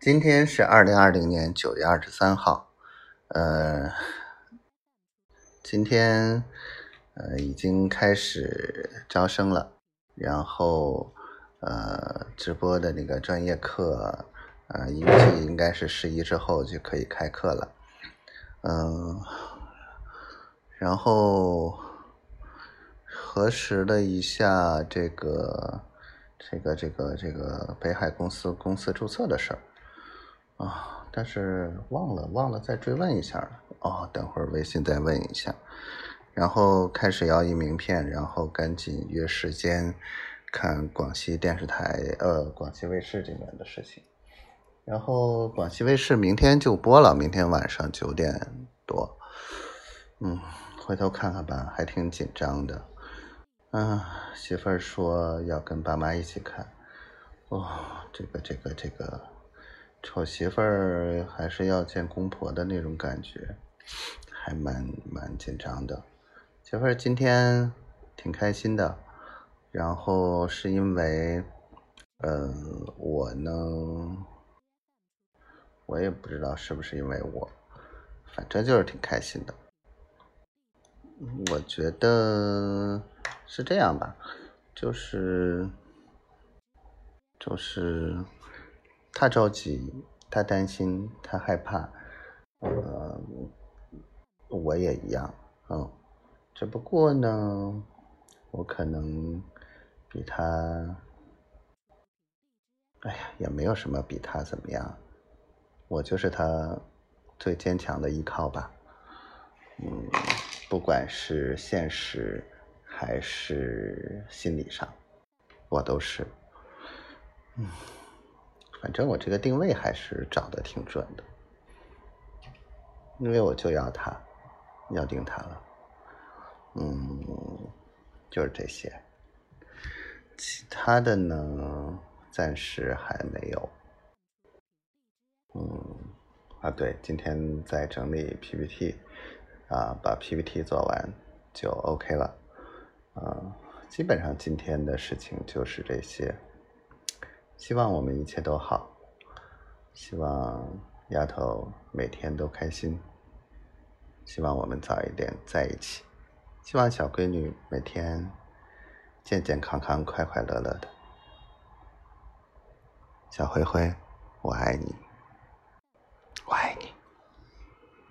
今天是二零二零年九月二十三号，呃，今天呃已经开始招生了，然后呃直播的那个专业课，呃预计应该是十一之后就可以开课了，嗯，然后核实了一下这个这个这个这个北海公司公司注册的事儿。啊，但是忘了忘了再追问一下了哦，等会儿微信再问一下，然后开始要印名片，然后赶紧约时间看广西电视台呃广西卫视这边的事情，然后广西卫视明天就播了，明天晚上九点多，嗯，回头看看吧，还挺紧张的，嗯，媳妇儿说要跟爸妈一起看，哦，这个这个这个。丑媳妇儿还是要见公婆的那种感觉，还蛮蛮紧张的。媳妇儿今天挺开心的，然后是因为，呃，我呢，我也不知道是不是因为我，反正就是挺开心的。我觉得是这样吧，就是，就是。他着急，他担心，他害怕，呃，我也一样，嗯，只不过呢，我可能比他，哎呀，也没有什么比他怎么样，我就是他最坚强的依靠吧，嗯，不管是现实还是心理上，我都是，嗯。反正我这个定位还是找的挺准的，因为我就要他，要定他了，嗯，就是这些，其他的呢暂时还没有，嗯，啊对，今天在整理 PPT，啊，把 PPT 做完就 OK 了，啊，基本上今天的事情就是这些。希望我们一切都好，希望丫头每天都开心，希望我们早一点在一起，希望小闺女每天健健康康、快快乐乐的。小灰灰，我爱你。